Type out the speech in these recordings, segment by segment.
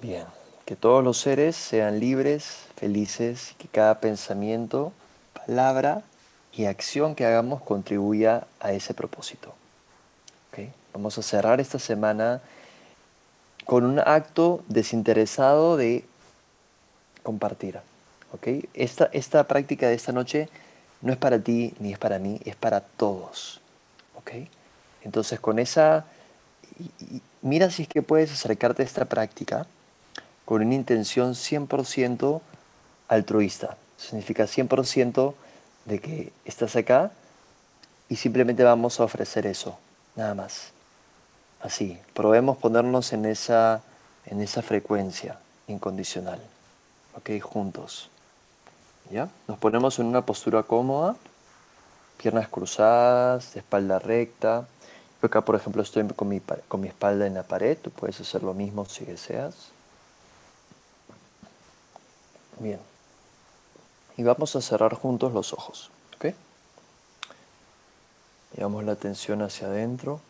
Bien, que todos los seres sean libres, felices, que cada pensamiento, palabra y acción que hagamos contribuya a ese propósito. ¿Ok? Vamos a cerrar esta semana con un acto desinteresado de compartir. ¿ok? Esta, esta práctica de esta noche no es para ti ni es para mí, es para todos. ¿ok? Entonces con esa, mira si es que puedes acercarte a esta práctica con una intención 100% altruista. Significa 100% de que estás acá y simplemente vamos a ofrecer eso, nada más. Así, probemos ponernos en esa, en esa frecuencia incondicional. ¿Ok? Juntos. ¿Ya? Nos ponemos en una postura cómoda, piernas cruzadas, espalda recta. Acá, por ejemplo, estoy con mi, con mi espalda en la pared. Tú puedes hacer lo mismo si deseas. Bien. Y vamos a cerrar juntos los ojos. ¿Ok? Llevamos la atención hacia adentro.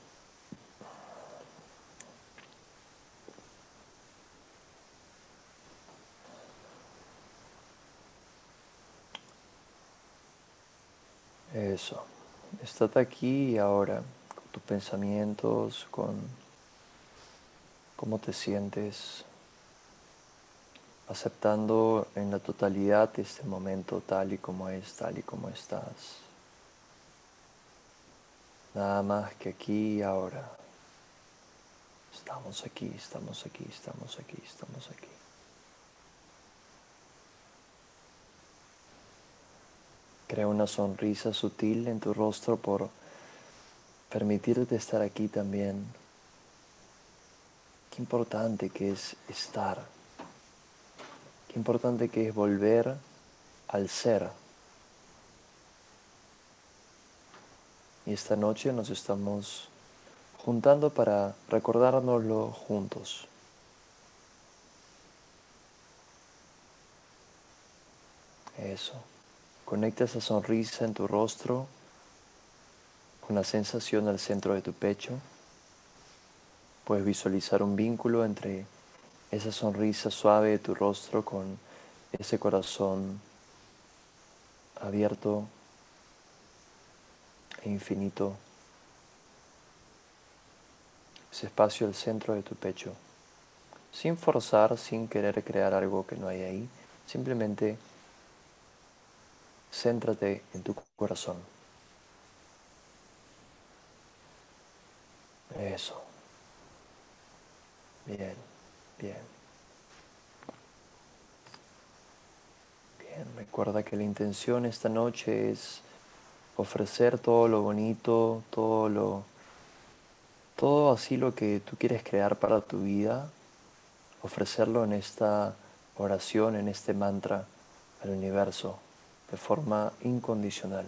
Eso. Estate aquí y ahora, tus pensamientos, con cómo te sientes, aceptando en la totalidad este momento tal y como es, tal y como estás. Nada más que aquí y ahora. Estamos aquí, estamos aquí, estamos aquí, estamos aquí. Crea una sonrisa sutil en tu rostro por permitirte estar aquí también. Qué importante que es estar. Qué importante que es volver al ser. Y esta noche nos estamos juntando para recordárnoslo juntos. Eso. Conecta esa sonrisa en tu rostro con la sensación al centro de tu pecho. Puedes visualizar un vínculo entre esa sonrisa suave de tu rostro con ese corazón abierto e infinito. Ese espacio al centro de tu pecho. Sin forzar, sin querer crear algo que no hay ahí. Simplemente Céntrate en tu corazón. Eso. Bien, bien. Bien, recuerda que la intención esta noche es ofrecer todo lo bonito, todo lo todo así lo que tú quieres crear para tu vida, ofrecerlo en esta oración, en este mantra al universo de forma incondicional.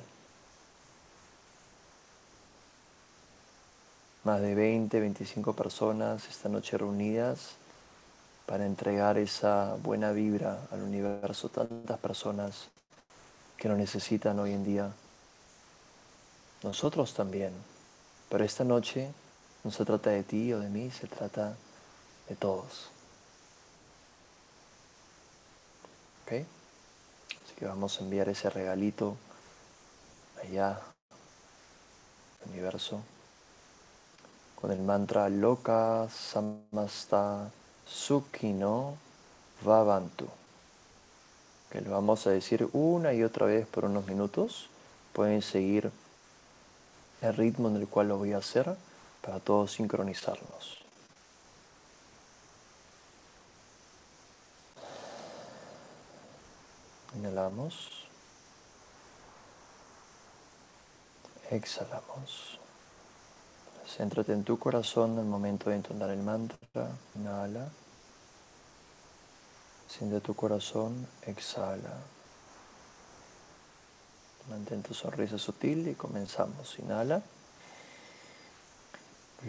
Más de 20, 25 personas esta noche reunidas para entregar esa buena vibra al universo. Tantas personas que lo necesitan hoy en día. Nosotros también. Pero esta noche no se trata de ti o de mí, se trata de todos. ¿Ok? que vamos a enviar ese regalito allá, universo, con el mantra Loka Samasta Sukhino Vavantu, que lo vamos a decir una y otra vez por unos minutos. Pueden seguir el ritmo en el cual lo voy a hacer para todos sincronizarnos. Inhalamos. Exhalamos. Céntrate en tu corazón el momento de entonar el mantra. Inhala. Siente tu corazón. Exhala. Mantén tu sonrisa sutil y comenzamos. Inhala.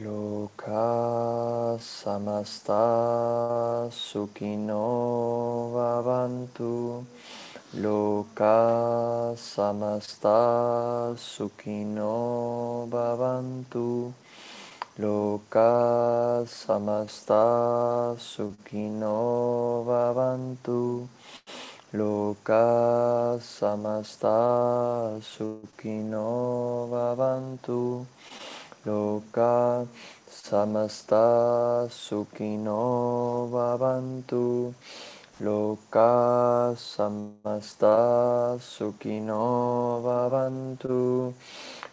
Loka samasta sukino vavantu. Loka samasta sukino bhavantu. Loka samasta sukino bhavantu. Loka samasta sukino bhavantu. Loka samasta sukino bhavantu. Loka samasta sukino bhavantu.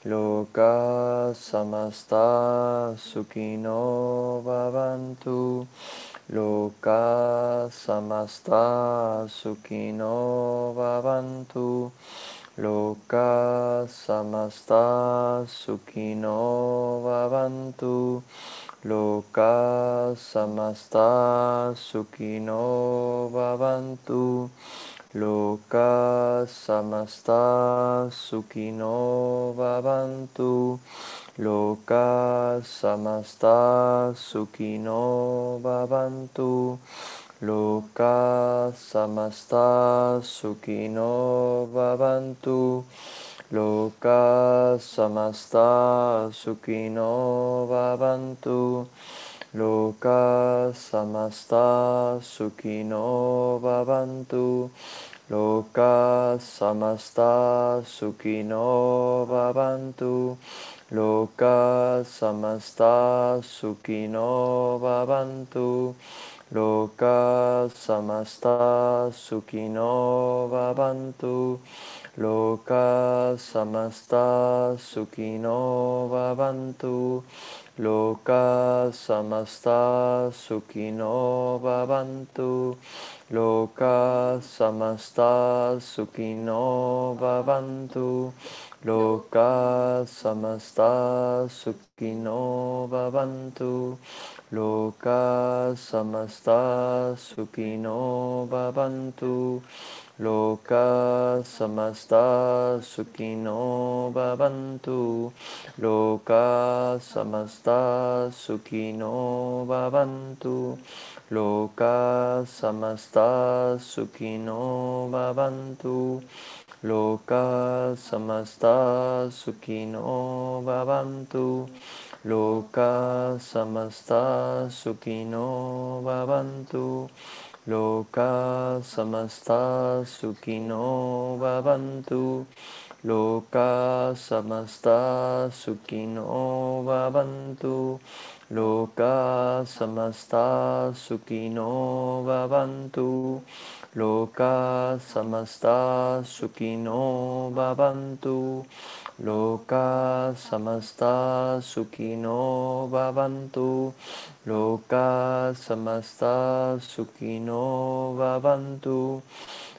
Loka samasta sukino bhavantu. Loka samasta sukino bhavantu. Loka samasta sukino bhavantu. Loka samasta sukino bhavantu. Loka samasta sukino bhavantu. Loka samasta sukino bhavantu. Loka samasta sukino bhavantu. Loka samasta sukino bhavantu. Loka samasta sukino bhavantu. Loka samasta sukino bhavantu. Loka samasta sukino bhavantu. Loka samasta sukino bhavantu. Loka samasta sukino bhavantu. Loka samasta sukino bhavantu. Loka samasta sukino bhavantu. Loka samasta sukino bhavantu. Loka samasta sukino bhavantu. Loka samasta sukino bhavantu. Loka samasta sukino bhavantu. Loka samasta sukino bhavantu. Loka samasta sukino bhavantu. Loka samasta sukino bhavantu. Loka samasta sukino bhavantu. Loka samasta sukino bhavantu. Loka samasta sukino bhavantu. Loka samasta sukino bhavantu. Loka samasta sukino bhavantu. Loka samasta sukino bhavantu.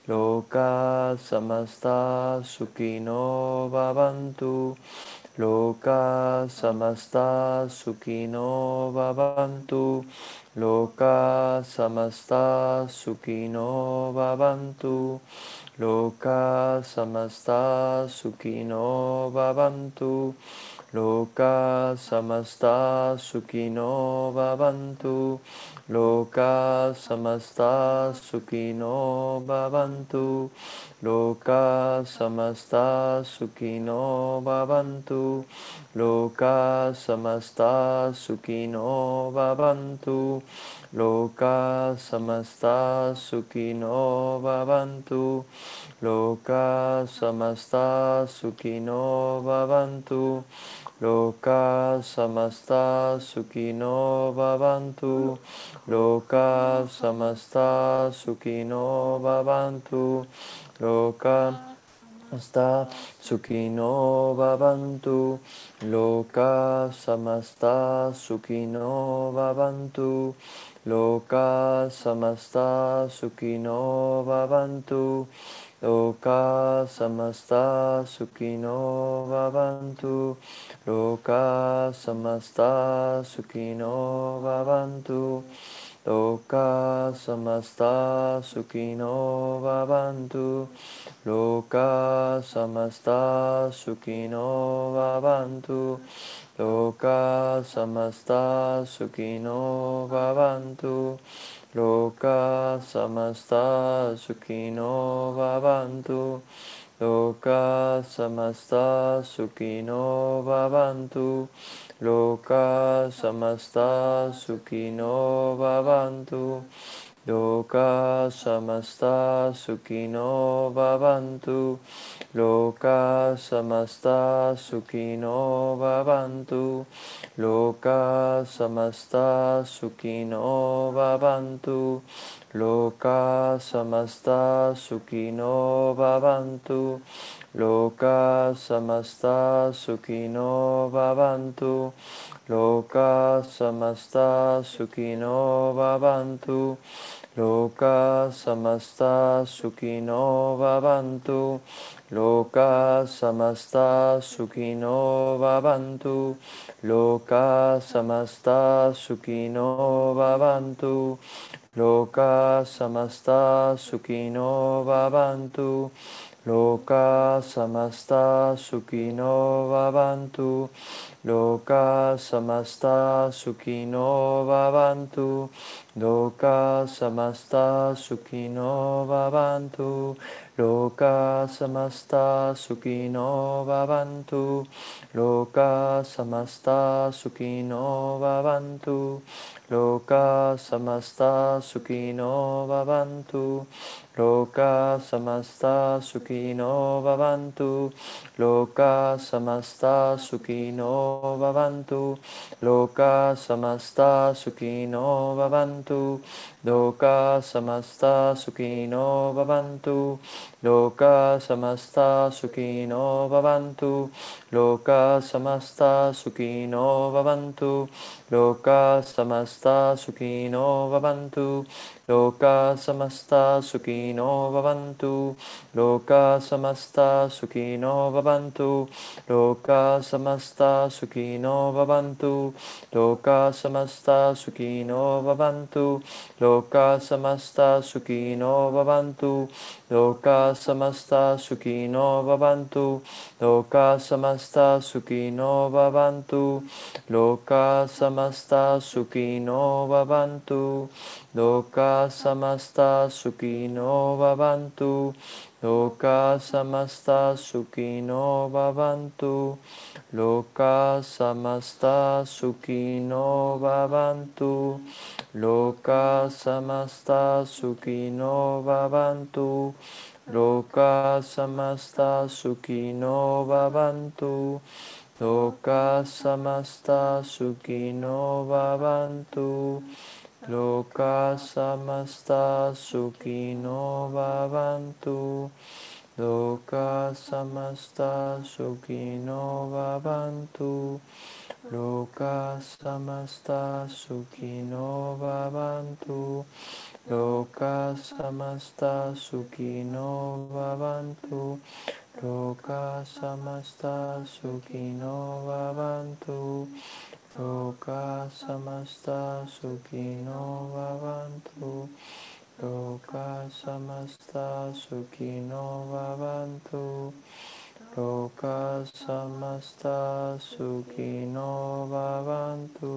Loka samasta sukino bhavantu. Loka samasta sukino bhavantu. Loka samasta sukino bhavantu. Loka samasta sukino bhavantu. Loka samasta sukino bhavantu. Loka samasta sukino bhavantu. Loka samasta sukino bhavantu. Loka samasta sukino bhavantu. Loka samasta sukino bhavantu. Loka samasta sukino bhavantu. Loka samasta sukino bhavantu. Loka samasta sukino bhavantu. Loka Hasta sukino Bhavantu Loka Samasta sukino Bhavantu Loka Samasta sukino Bhavantu Loka Samasta sukino Bhavantu Loka Samasta sukino Bhavantu Loka samasta sukino bhavantu. Loka samasta sukino bhavantu. Loka samasta sukino bhavantu. Loka samasta sukino bhavantu. Loka samasta sukino bhavantu. Loka samasta sukino bhavantu. Loka samasta sukino bhavantu. Loka samasta sukino bhavantu. Loka samasta sukino bhavantu loka samasta sukino bhavantu. Loka samasta sukino bhavantu. Loka samasta sukino bhavantu. Loka samasta sukino bhavantu. Loka samasta sukino bhavantu. Loka samasta sukino bhavantu loka samasta sukino loka samasta sukino bhavantu loka samasta sukino bhavantu loka samasta sukino bhavantu loka samasta sukino bhavantu loka samasta sukino bhavantu loka samasta bhavantu loka samasta सुखिनो भवन्तु। लोका समस्ता सुखिनो भवन्तु। लोका समस्ता सुखिनो भवन्तु। Loka samasta sukino bhavantu. Loka samasta sukino bhavantu. Loka samasta sukino bhavantu. Loka samasta sukino bhavantu. Loka samasta sukino bhavantu. Loka samasta sukino bhavantu. Loka samasta sukino bhavantu. Loka samasta sukino bhavantu. Loka samasta sukino bhavantu loka samasta sukino bhavantu loka samasta sukino bhavantu loka samasta sukino bhavantu loka samasta sukino bhavantu. Loka samasta sukino bhavantu. Loka samasta sukino bhavantu. Loka samasta sukino bhavantu. Loka samasta sukino bhavantu. Loka samasta sukino bhavantu loka samasta sukino bhavantu loka samasta sukino bhavantu loka samasta sukino bhavantu loka samasta sukino bhavantu loka samasta bhavantu loka samasta sukino bhavantu. Loka samasta sukino bhavantu. Loka samasta sukino bhavantu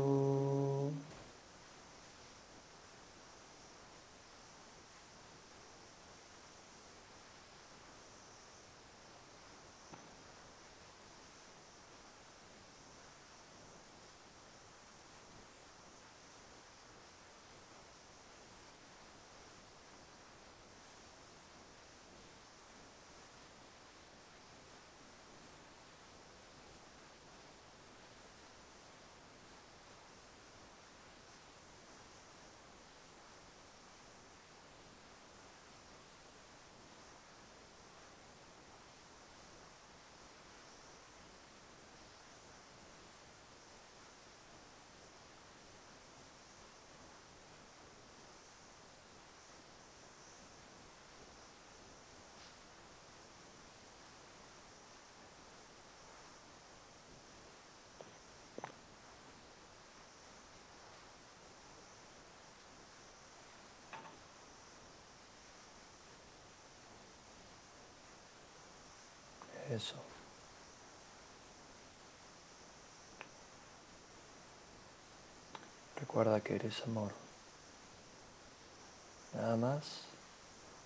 Recuerda que eres amor. Nada más,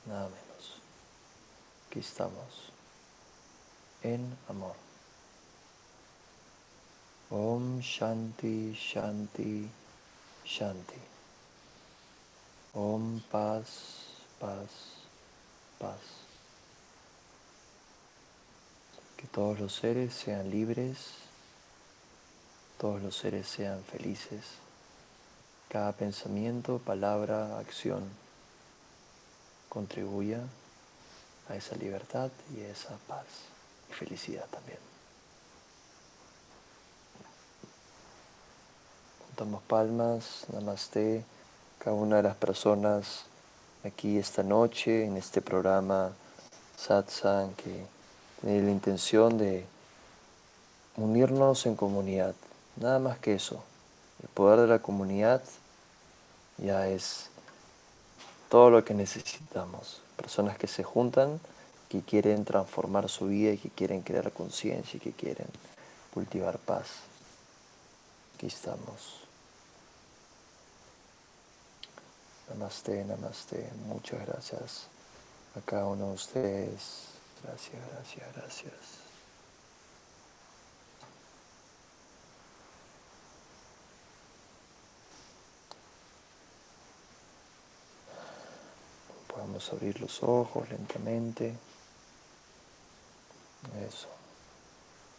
nada menos. Aquí estamos, en amor. Om Shanti Shanti Shanti. Om paz, paz, paz. Que todos los seres sean libres, todos los seres sean felices. Cada pensamiento, palabra, acción contribuya a esa libertad y a esa paz y felicidad también. Juntamos palmas, namaste, cada una de las personas aquí esta noche en este programa Satsang tiene la intención de unirnos en comunidad, nada más que eso. El poder de la comunidad ya es todo lo que necesitamos. Personas que se juntan, que quieren transformar su vida y que quieren crear conciencia y que quieren cultivar paz. Aquí estamos. Namaste, namaste. Muchas gracias a cada uno de ustedes. Gracias, gracias, gracias. Podemos abrir los ojos lentamente. Eso.